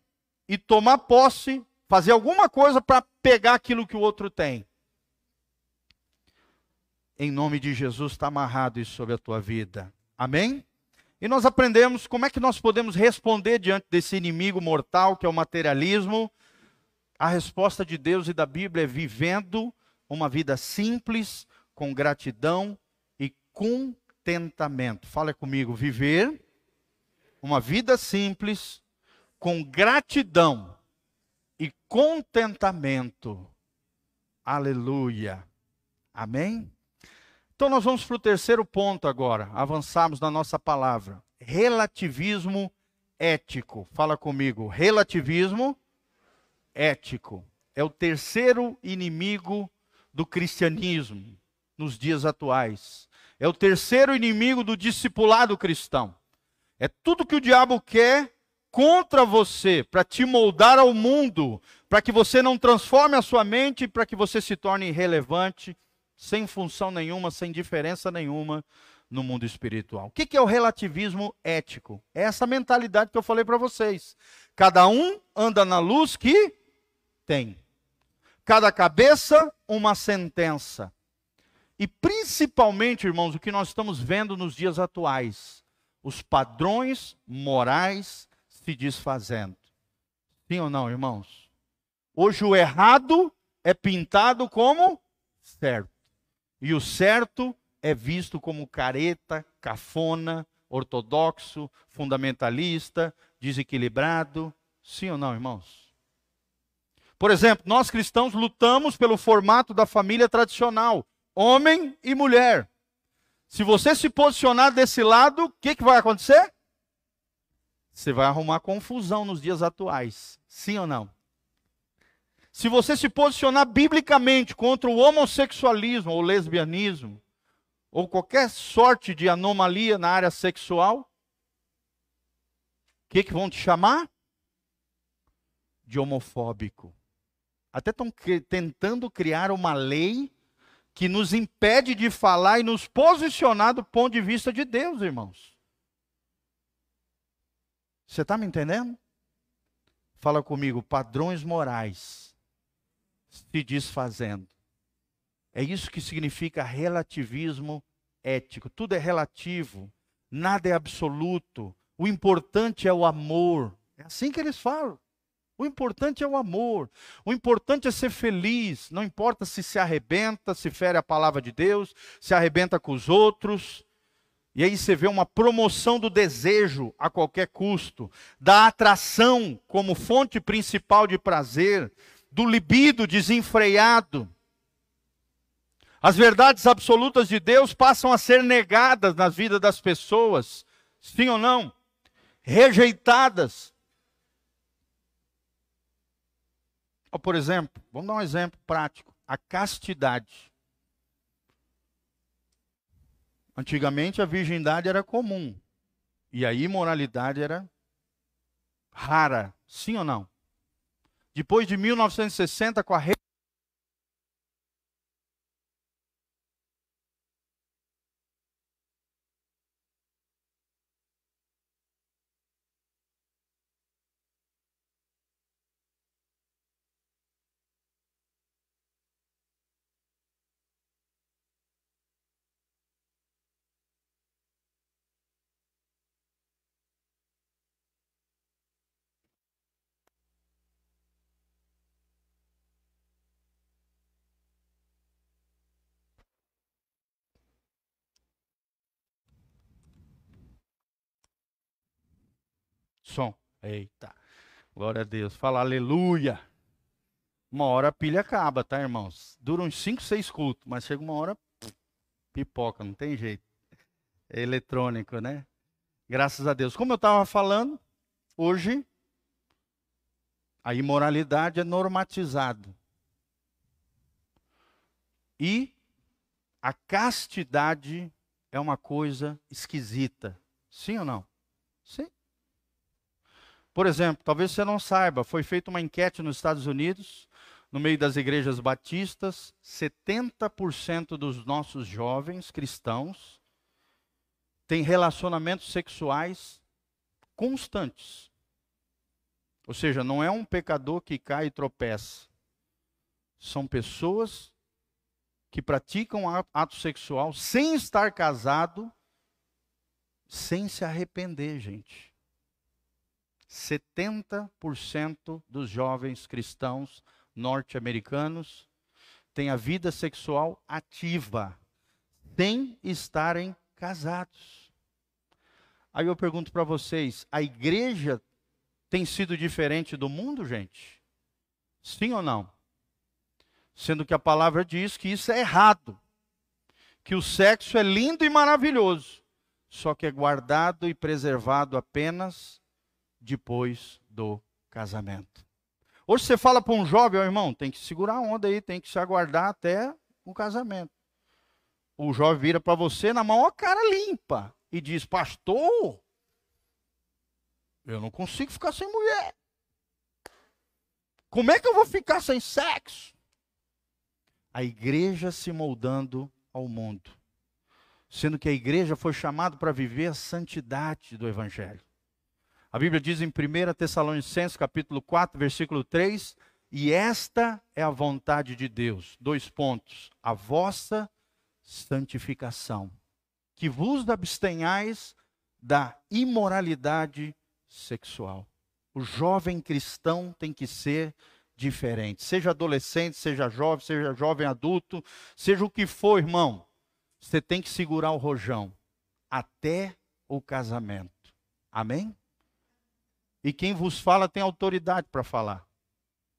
e tomar posse, fazer alguma coisa para pegar aquilo que o outro tem. Em nome de Jesus está amarrado isso sobre a tua vida. Amém? E nós aprendemos como é que nós podemos responder diante desse inimigo mortal que é o materialismo. A resposta de Deus e da Bíblia é vivendo uma vida simples, com gratidão e contentamento. Fala comigo, viver uma vida simples, com gratidão e contentamento. Aleluia. Amém? Então nós vamos para o terceiro ponto agora, avançarmos na nossa palavra. Relativismo ético. Fala comigo, relativismo ético. É o terceiro inimigo do cristianismo nos dias atuais. É o terceiro inimigo do discipulado cristão. É tudo que o diabo quer contra você, para te moldar ao mundo, para que você não transforme a sua mente, para que você se torne irrelevante sem função nenhuma, sem diferença nenhuma no mundo espiritual. O que é o relativismo ético? É essa mentalidade que eu falei para vocês. Cada um anda na luz que tem. Cada cabeça, uma sentença. E principalmente, irmãos, o que nós estamos vendo nos dias atuais: os padrões morais se desfazendo. Sim ou não, irmãos? Hoje o errado é pintado como certo. E o certo é visto como careta, cafona, ortodoxo, fundamentalista, desequilibrado. Sim ou não, irmãos? Por exemplo, nós cristãos lutamos pelo formato da família tradicional, homem e mulher. Se você se posicionar desse lado, o que, que vai acontecer? Você vai arrumar confusão nos dias atuais. Sim ou não? Se você se posicionar biblicamente contra o homossexualismo ou lesbianismo, ou qualquer sorte de anomalia na área sexual, o que, que vão te chamar? De homofóbico. Até estão tentando criar uma lei que nos impede de falar e nos posicionar do ponto de vista de Deus, irmãos. Você está me entendendo? Fala comigo, padrões morais se desfazendo. É isso que significa relativismo ético. Tudo é relativo, nada é absoluto. O importante é o amor. É assim que eles falam. O importante é o amor. O importante é ser feliz. Não importa se se arrebenta, se fere a palavra de Deus, se arrebenta com os outros. E aí você vê uma promoção do desejo a qualquer custo, da atração como fonte principal de prazer, do libido desenfreado. As verdades absolutas de Deus passam a ser negadas na vida das pessoas, sim ou não? Rejeitadas. Por exemplo, vamos dar um exemplo prático: a castidade. Antigamente a virgindade era comum e a imoralidade era rara, sim ou não? Depois de 1960, com a Som. Eita. Glória a Deus. Fala aleluia. Uma hora a pilha acaba, tá, irmãos? Dura uns 5, 6 cultos, mas chega uma hora, pipoca, não tem jeito. É eletrônico, né? Graças a Deus. Como eu estava falando, hoje A imoralidade é normatizada. E a castidade é uma coisa esquisita. Sim ou não? Por exemplo, talvez você não saiba, foi feita uma enquete nos Estados Unidos, no meio das igrejas batistas, 70% dos nossos jovens cristãos têm relacionamentos sexuais constantes. Ou seja, não é um pecador que cai e tropeça. São pessoas que praticam ato sexual sem estar casado, sem se arrepender, gente. 70% dos jovens cristãos norte-americanos têm a vida sexual ativa, sem estarem casados. Aí eu pergunto para vocês: a igreja tem sido diferente do mundo, gente? Sim ou não? Sendo que a palavra diz que isso é errado. Que o sexo é lindo e maravilhoso, só que é guardado e preservado apenas depois do casamento. Hoje você fala para um jovem, oh, irmão, tem que segurar a onda aí, tem que se aguardar até o casamento. O jovem vira para você na maior cara limpa e diz: Pastor, eu não consigo ficar sem mulher. Como é que eu vou ficar sem sexo? a igreja se moldando ao mundo, sendo que a igreja foi chamada para viver a santidade do evangelho. A Bíblia diz em 1 Tessalonicenses, capítulo 4, versículo 3, e esta é a vontade de Deus. Dois pontos. A vossa santificação. Que vos abstenhais da imoralidade sexual. O jovem cristão tem que ser diferente. Seja adolescente, seja jovem, seja jovem adulto, seja o que for, irmão. Você tem que segurar o rojão até o casamento. Amém? E quem vos fala tem autoridade para falar.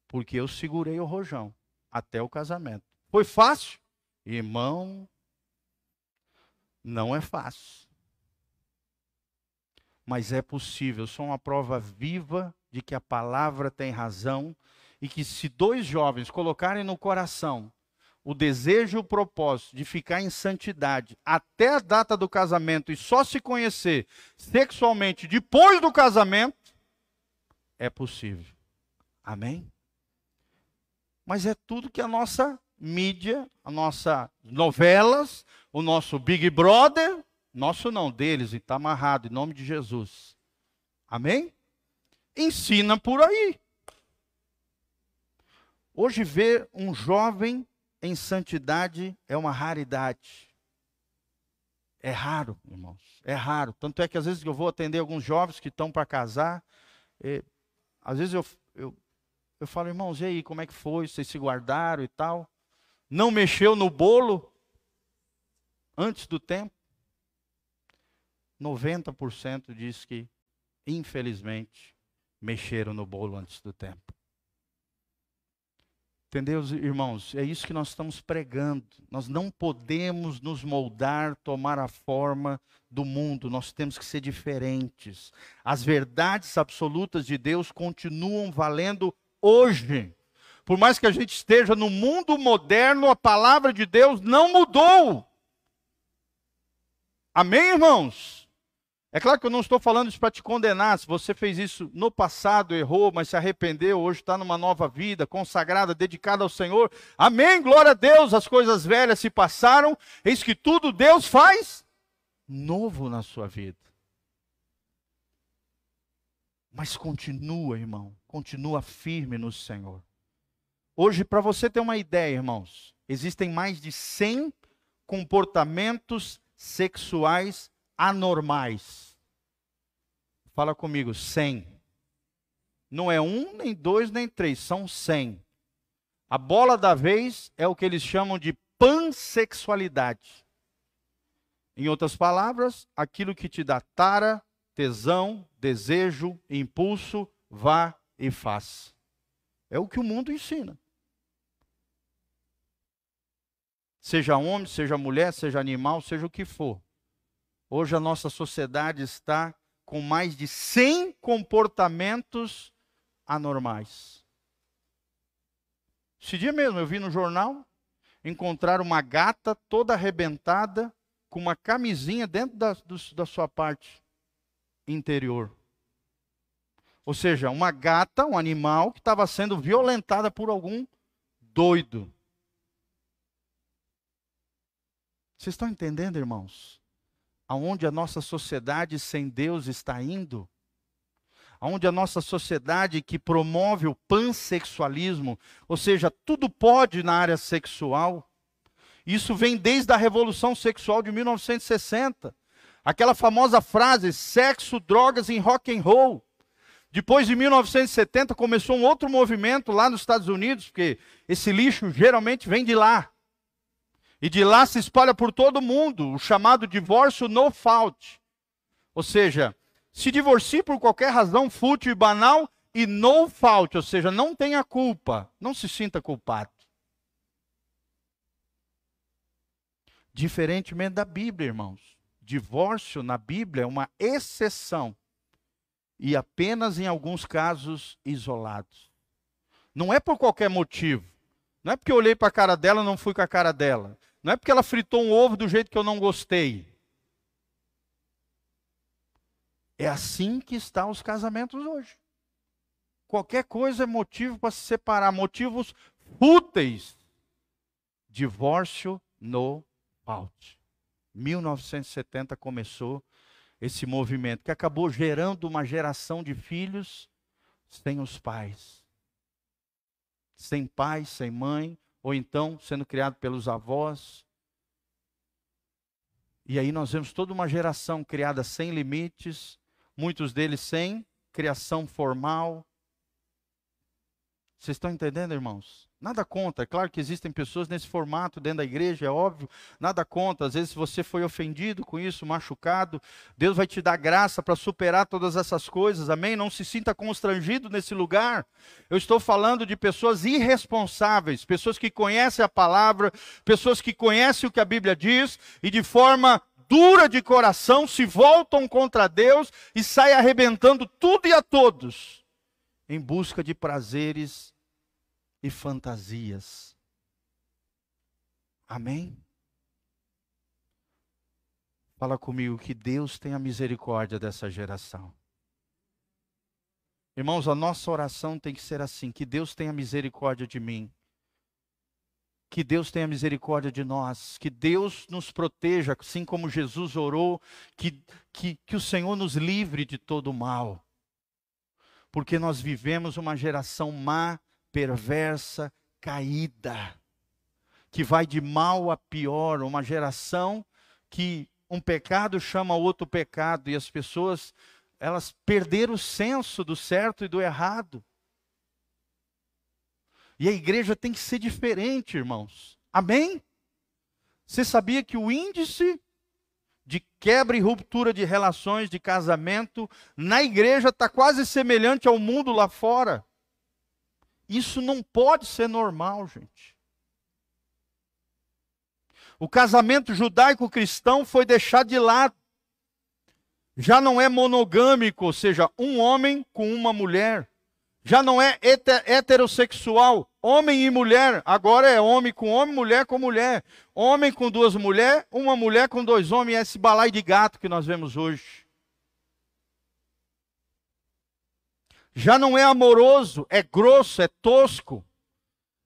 Porque eu segurei o rojão até o casamento. Foi fácil? Irmão, não é fácil. Mas é possível. Eu sou uma prova viva de que a palavra tem razão e que se dois jovens colocarem no coração o desejo e o propósito de ficar em santidade até a data do casamento e só se conhecer sexualmente depois do casamento, é possível. Amém? Mas é tudo que a nossa mídia, a nossa novelas, o nosso Big Brother, nosso não, deles, e está amarrado, em nome de Jesus. Amém? Ensina por aí. Hoje, ver um jovem em santidade é uma raridade. É raro, irmãos. É raro. Tanto é que às vezes eu vou atender alguns jovens que estão para casar. E, às vezes eu, eu, eu falo, irmãos, e aí, como é que foi? Vocês se guardaram e tal? Não mexeu no bolo antes do tempo? 90% diz que, infelizmente, mexeram no bolo antes do tempo. Entendeu, irmãos? É isso que nós estamos pregando. Nós não podemos nos moldar, tomar a forma do mundo. Nós temos que ser diferentes. As verdades absolutas de Deus continuam valendo hoje. Por mais que a gente esteja no mundo moderno, a palavra de Deus não mudou. Amém, irmãos? É claro que eu não estou falando isso para te condenar. Se você fez isso no passado, errou, mas se arrependeu, hoje está numa nova vida, consagrada, dedicada ao Senhor. Amém, glória a Deus. As coisas velhas se passaram. Eis que tudo Deus faz novo na sua vida. Mas continua, irmão, continua firme no Senhor. Hoje, para você ter uma ideia, irmãos, existem mais de 100 comportamentos sexuais anormais. Fala comigo, 100. Não é um, nem dois, nem três, são 100. A bola da vez é o que eles chamam de pansexualidade. Em outras palavras, aquilo que te dá tara, tesão, desejo, impulso, vá e faça. É o que o mundo ensina. Seja homem, seja mulher, seja animal, seja o que for. Hoje a nossa sociedade está com mais de 100 comportamentos anormais. Esse dia mesmo eu vi no jornal encontrar uma gata toda arrebentada com uma camisinha dentro da, do, da sua parte interior. Ou seja, uma gata, um animal que estava sendo violentada por algum doido. Vocês estão entendendo, irmãos? Aonde a nossa sociedade sem Deus está indo? Aonde a nossa sociedade que promove o pansexualismo, ou seja, tudo pode na área sexual. Isso vem desde a Revolução Sexual de 1960. Aquela famosa frase: sexo, drogas e rock and roll. Depois de 1970 começou um outro movimento lá nos Estados Unidos, porque esse lixo geralmente vem de lá. E de lá se espalha por todo o mundo, o chamado divórcio no fault. Ou seja, se divorcie por qualquer razão fútil e banal e no fault, ou seja, não tenha culpa, não se sinta culpado. Diferentemente da Bíblia, irmãos. Divórcio na Bíblia é uma exceção e apenas em alguns casos isolados. Não é por qualquer motivo. Não é porque eu olhei para a cara dela e não fui com a cara dela. Não é porque ela fritou um ovo do jeito que eu não gostei. É assim que estão os casamentos hoje. Qualquer coisa é motivo para se separar, motivos fúteis. Divórcio no out. 1970 começou esse movimento que acabou gerando uma geração de filhos sem os pais. Sem pai, sem mãe, ou então sendo criado pelos avós. E aí nós vemos toda uma geração criada sem limites, muitos deles sem criação formal. Vocês estão entendendo, irmãos? Nada contra, é claro que existem pessoas nesse formato dentro da igreja, é óbvio, nada contra. Às vezes você foi ofendido com isso, machucado, Deus vai te dar graça para superar todas essas coisas, amém? Não se sinta constrangido nesse lugar. Eu estou falando de pessoas irresponsáveis, pessoas que conhecem a palavra, pessoas que conhecem o que a Bíblia diz e de forma dura de coração se voltam contra Deus e saem arrebentando tudo e a todos em busca de prazeres e fantasias. Amém? Fala comigo que Deus tenha misericórdia dessa geração. Irmãos, a nossa oração tem que ser assim: que Deus tenha misericórdia de mim. Que Deus tenha misericórdia de nós, que Deus nos proteja, assim como Jesus orou, que, que, que o Senhor nos livre de todo mal. Porque nós vivemos uma geração má perversa, caída, que vai de mal a pior, uma geração que um pecado chama outro pecado e as pessoas elas perderam o senso do certo e do errado. E a igreja tem que ser diferente, irmãos. Amém? Você sabia que o índice de quebra e ruptura de relações de casamento na igreja está quase semelhante ao mundo lá fora? Isso não pode ser normal, gente. O casamento judaico-cristão foi deixado de lado. Já não é monogâmico, ou seja, um homem com uma mulher. Já não é heterossexual, homem e mulher. Agora é homem com homem, mulher com mulher. Homem com duas mulheres, uma mulher com dois homens. Esse balai de gato que nós vemos hoje. Já não é amoroso, é grosso, é tosco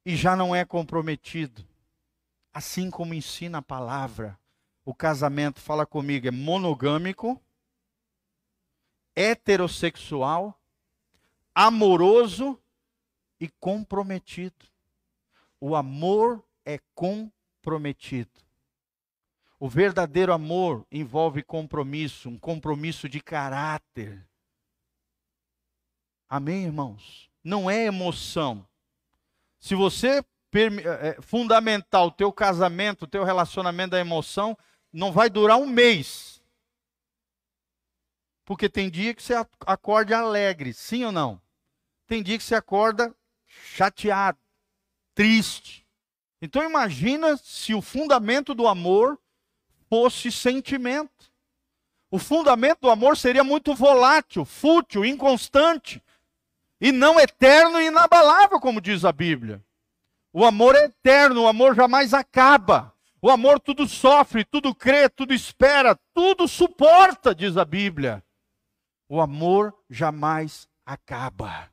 e já não é comprometido. Assim como ensina a palavra, o casamento, fala comigo, é monogâmico, heterossexual, amoroso e comprometido. O amor é comprometido. O verdadeiro amor envolve compromisso, um compromisso de caráter Amém, irmãos? Não é emoção. Se você é, fundamentar o teu casamento, o teu relacionamento da emoção, não vai durar um mês. Porque tem dia que você acorda alegre, sim ou não? Tem dia que você acorda chateado, triste. Então imagina se o fundamento do amor fosse sentimento. O fundamento do amor seria muito volátil, fútil, inconstante. E não eterno e inabalável, como diz a Bíblia. O amor é eterno, o amor jamais acaba. O amor tudo sofre, tudo crê, tudo espera, tudo suporta, diz a Bíblia. O amor jamais acaba.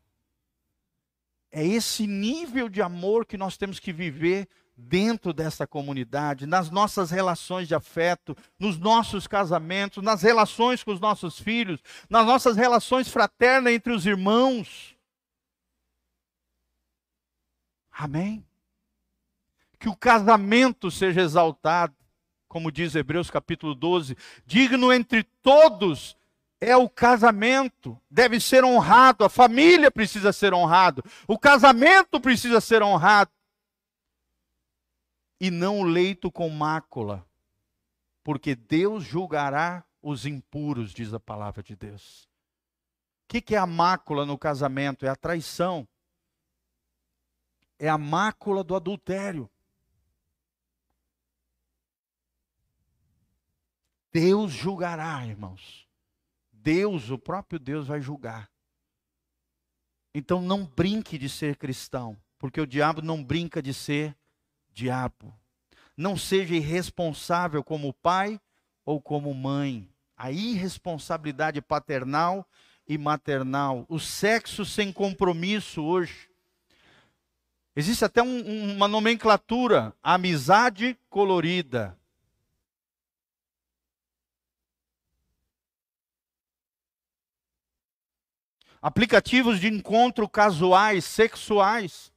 É esse nível de amor que nós temos que viver dentro dessa comunidade, nas nossas relações de afeto, nos nossos casamentos, nas relações com os nossos filhos, nas nossas relações fraternas entre os irmãos. Amém? Que o casamento seja exaltado, como diz Hebreus capítulo 12, digno entre todos é o casamento, deve ser honrado, a família precisa ser honrado, o casamento precisa ser honrado. E não o leito com mácula, porque Deus julgará os impuros, diz a palavra de Deus. O que, é a mácula no casamento? É a traição, é a mácula do adultério. Deus julgará, irmãos. Deus, o próprio Deus, vai julgar. Então não brinque de ser cristão, porque o diabo não brinca de ser diabo. Não seja irresponsável como pai ou como mãe. A irresponsabilidade paternal e maternal. O sexo sem compromisso hoje. Existe até um, uma nomenclatura: amizade colorida. Aplicativos de encontro casuais, sexuais.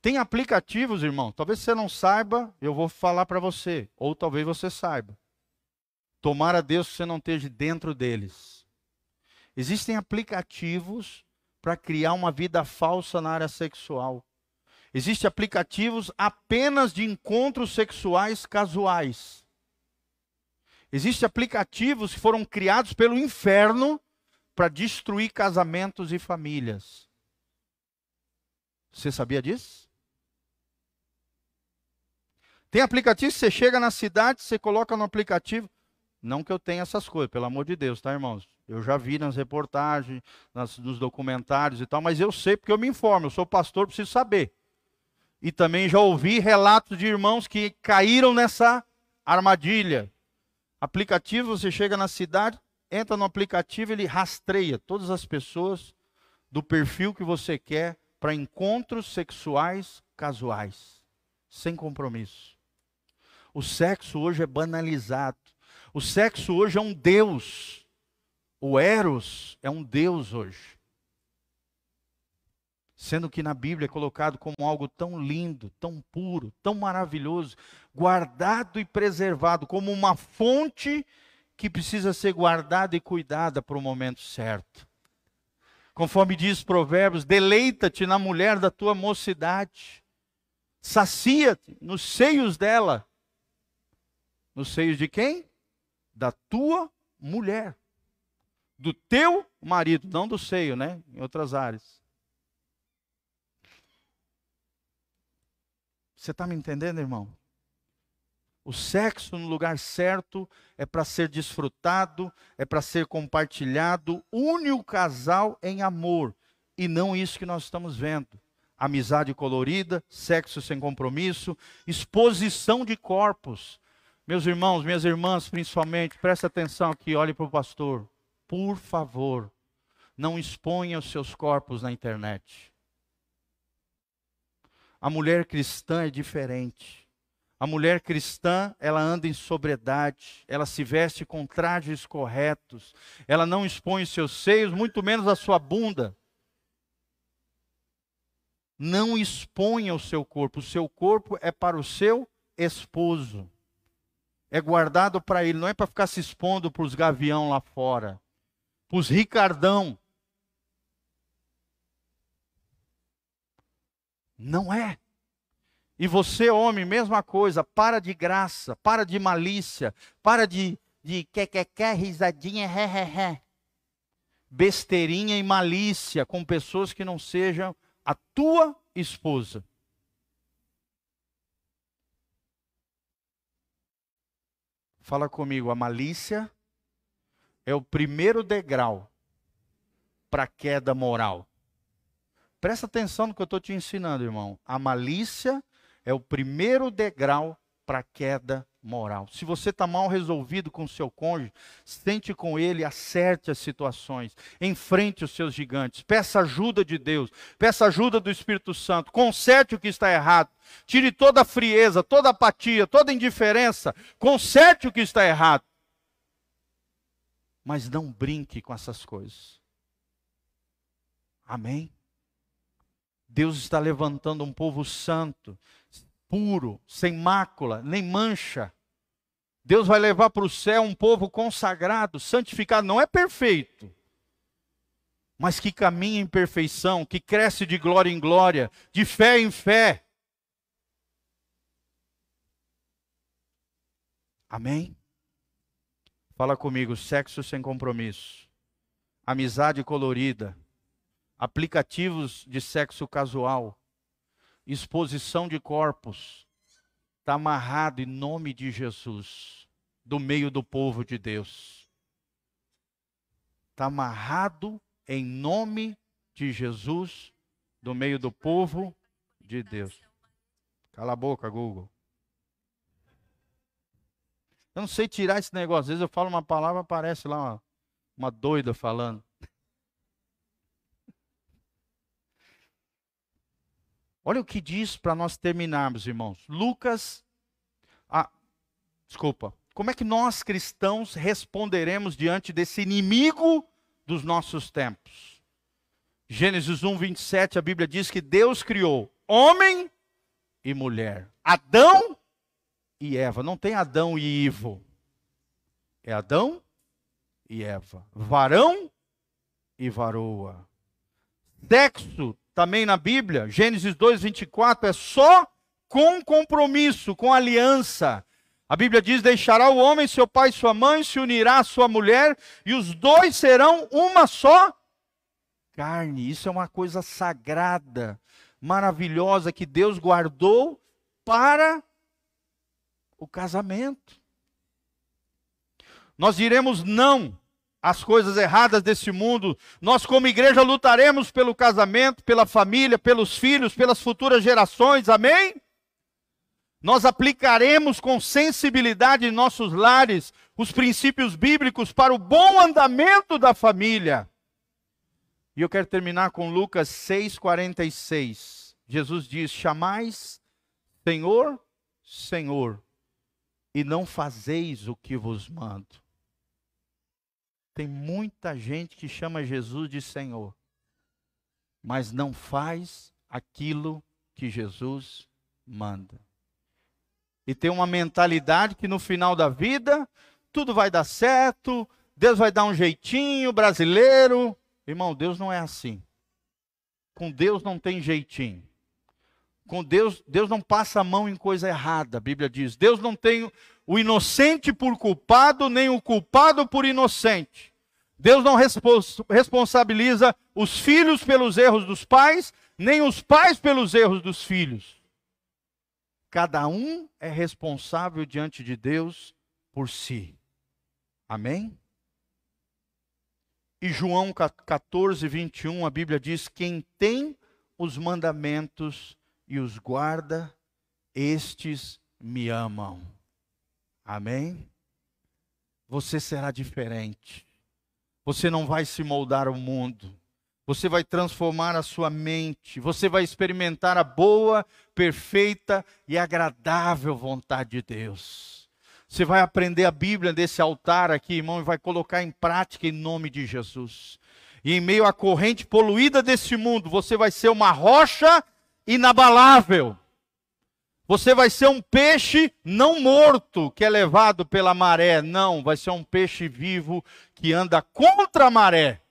Tem aplicativos, irmão, talvez você não saiba, eu vou falar para você, ou talvez você saiba. Tomara Deus que você não esteja dentro deles. Existem aplicativos para criar uma vida falsa na área sexual. Existem aplicativos apenas de encontros sexuais casuais. Existem aplicativos que foram criados pelo inferno para destruir casamentos e famílias. Você sabia disso? Tem aplicativo, você chega na cidade, você coloca no aplicativo. Não que eu tenha essas coisas, pelo amor de Deus, tá, irmãos? Eu já vi nas reportagens, nas, nos documentários e tal, mas eu sei porque eu me informo, eu sou pastor, preciso saber. E também já ouvi relatos de irmãos que caíram nessa armadilha. Aplicativo, você chega na cidade, entra no aplicativo, ele rastreia todas as pessoas do perfil que você quer para encontros sexuais casuais, sem compromisso. O sexo hoje é banalizado. O sexo hoje é um deus. O Eros é um deus hoje. Sendo que na Bíblia é colocado como algo tão lindo, tão puro, tão maravilhoso, guardado e preservado, como uma fonte que precisa ser guardada e cuidada para o momento certo. Conforme diz Provérbios, deleita-te na mulher da tua mocidade, sacia-te nos seios dela. Nos seios de quem? Da tua mulher. Do teu marido, não do seio, né? Em outras áreas. Você está me entendendo, irmão? O sexo no lugar certo é para ser desfrutado, é para ser compartilhado, une o casal em amor, e não isso que nós estamos vendo. Amizade colorida, sexo sem compromisso, exposição de corpos. Meus irmãos, minhas irmãs, principalmente, presta atenção aqui, olhe para o pastor. Por favor, não exponha os seus corpos na internet. A mulher cristã é diferente. A mulher cristã, ela anda em sobriedade, ela se veste com trajes corretos, ela não expõe seus seios, muito menos a sua bunda. Não exponha o seu corpo, o seu corpo é para o seu esposo. É guardado para ele, não é para ficar se expondo para os gavião lá fora, para os ricardão. Não é. E você, homem, mesma coisa, para de graça, para de malícia, para de, de que, que, que, risadinha, ré, ré, ré. Besteirinha e malícia com pessoas que não sejam a tua esposa. Fala comigo, a malícia é o primeiro degrau para a queda moral. Presta atenção no que eu estou te ensinando, irmão. A malícia é o primeiro degrau para a queda moral. Se você está mal resolvido com o seu cônjuge, sente com ele, acerte as situações, enfrente os seus gigantes, peça ajuda de Deus, peça ajuda do Espírito Santo, conserte o que está errado, tire toda a frieza, toda a apatia, toda a indiferença, conserte o que está errado. Mas não brinque com essas coisas. Amém? Deus está levantando um povo santo, puro, sem mácula, nem mancha. Deus vai levar para o céu um povo consagrado, santificado, não é perfeito, mas que caminha em perfeição, que cresce de glória em glória, de fé em fé. Amém? Fala comigo, sexo sem compromisso, amizade colorida, aplicativos de sexo casual, exposição de corpos, está amarrado em nome de Jesus, do meio do povo de Deus. Está amarrado em nome de Jesus, do meio do povo de Deus. Cala a boca, Google. Eu não sei tirar esse negócio. Às vezes eu falo uma palavra, aparece lá uma, uma doida falando. Olha o que diz para nós terminarmos, irmãos. Lucas. Ah, desculpa. Como é que nós cristãos responderemos diante desse inimigo dos nossos tempos? Gênesis 1, 27, a Bíblia diz que Deus criou homem e mulher. Adão e Eva. Não tem Adão e Ivo. É Adão e Eva. Varão e varoa. Sexo também na Bíblia, Gênesis 2, 24, é só com compromisso, com aliança. A Bíblia diz: Deixará o homem seu pai e sua mãe, se unirá à sua mulher, e os dois serão uma só carne. Isso é uma coisa sagrada, maravilhosa, que Deus guardou para o casamento. Nós diremos não as coisas erradas desse mundo. Nós, como igreja, lutaremos pelo casamento, pela família, pelos filhos, pelas futuras gerações. Amém? Nós aplicaremos com sensibilidade em nossos lares os princípios bíblicos para o bom andamento da família. E eu quero terminar com Lucas 6,46. Jesus diz: Chamais Senhor, Senhor, e não fazeis o que vos mando. Tem muita gente que chama Jesus de Senhor, mas não faz aquilo que Jesus manda. E tem uma mentalidade que no final da vida tudo vai dar certo, Deus vai dar um jeitinho brasileiro. Irmão, Deus não é assim. Com Deus não tem jeitinho. Com Deus, Deus não passa a mão em coisa errada, a Bíblia diz. Deus não tem o inocente por culpado, nem o culpado por inocente. Deus não responsabiliza os filhos pelos erros dos pais, nem os pais pelos erros dos filhos. Cada um é responsável diante de Deus por si. Amém? E João 14, 21, a Bíblia diz: Quem tem os mandamentos e os guarda, estes me amam. Amém? Você será diferente. Você não vai se moldar ao mundo. Você vai transformar a sua mente. Você vai experimentar a boa, perfeita e agradável vontade de Deus. Você vai aprender a Bíblia desse altar aqui, irmão, e vai colocar em prática em nome de Jesus. E em meio à corrente poluída desse mundo, você vai ser uma rocha inabalável. Você vai ser um peixe não morto que é levado pela maré, não, vai ser um peixe vivo que anda contra a maré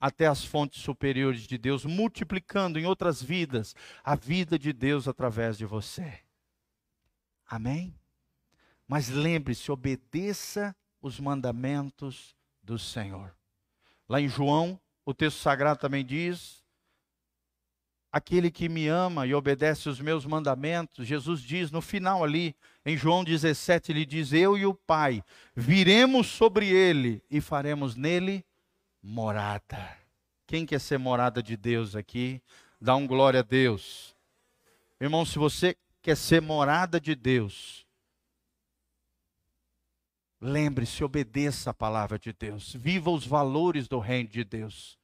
até as fontes superiores de Deus, multiplicando em outras vidas a vida de Deus através de você. Amém? Mas lembre-se, obedeça os mandamentos do Senhor. Lá em João, o texto sagrado também diz: aquele que me ama e obedece os meus mandamentos, Jesus diz no final ali, em João 17, ele diz: Eu e o Pai viremos sobre ele e faremos nele morada. Quem quer ser morada de Deus aqui? Dá um glória a Deus. Irmão, se você quer ser morada de Deus, lembre-se, obedeça a palavra de Deus. Viva os valores do reino de Deus.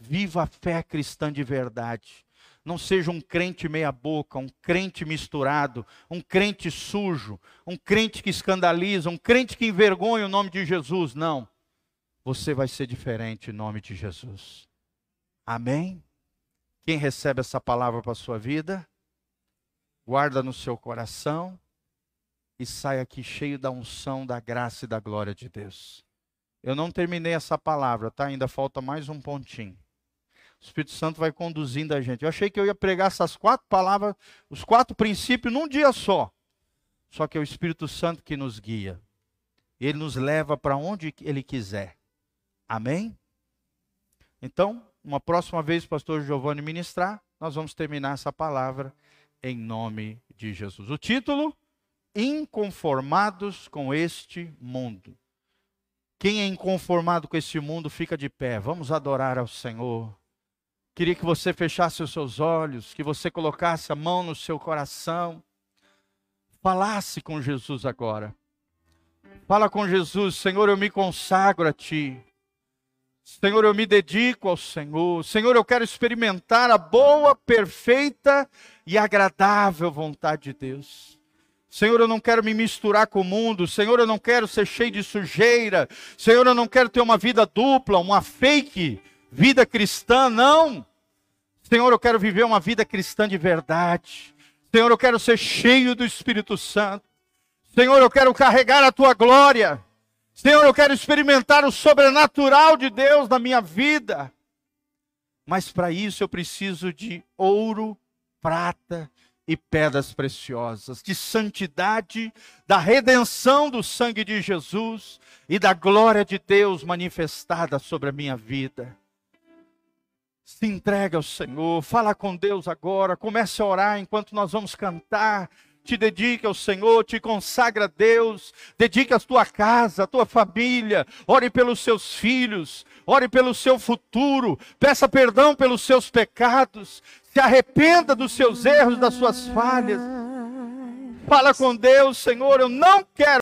Viva a fé cristã de verdade. Não seja um crente meia-boca, um crente misturado, um crente sujo, um crente que escandaliza, um crente que envergonha o nome de Jesus. Não. Você vai ser diferente em nome de Jesus. Amém? Quem recebe essa palavra para a sua vida, guarda no seu coração e sai aqui cheio da unção, da graça e da glória de Deus. Eu não terminei essa palavra, tá? Ainda falta mais um pontinho. O Espírito Santo vai conduzindo a gente. Eu achei que eu ia pregar essas quatro palavras, os quatro princípios, num dia só. Só que é o Espírito Santo que nos guia. Ele nos leva para onde ele quiser. Amém? Então, uma próxima vez, pastor Giovanni ministrar, nós vamos terminar essa palavra em nome de Jesus. O título: Inconformados com este mundo. Quem é inconformado com este mundo fica de pé. Vamos adorar ao Senhor. Queria que você fechasse os seus olhos, que você colocasse a mão no seu coração. Falasse com Jesus agora. Fala com Jesus, Senhor, eu me consagro a Ti. Senhor, eu me dedico ao Senhor. Senhor, eu quero experimentar a boa, perfeita e agradável vontade de Deus. Senhor, eu não quero me misturar com o mundo. Senhor, eu não quero ser cheio de sujeira. Senhor, eu não quero ter uma vida dupla, uma fake vida cristã, não. Senhor, eu quero viver uma vida cristã de verdade. Senhor, eu quero ser cheio do Espírito Santo. Senhor, eu quero carregar a tua glória. Senhor, eu quero experimentar o sobrenatural de Deus na minha vida. Mas para isso eu preciso de ouro, prata e pedras preciosas, de santidade, da redenção do sangue de Jesus e da glória de Deus manifestada sobre a minha vida. Se entrega ao Senhor, fala com Deus agora, comece a orar enquanto nós vamos cantar. Te dedique ao Senhor, te consagra a Deus, dedique a tua casa, a tua família, ore pelos seus filhos, ore pelo seu futuro, peça perdão pelos seus pecados, se arrependa dos seus erros, das suas falhas. Fala com Deus, Senhor, eu não quero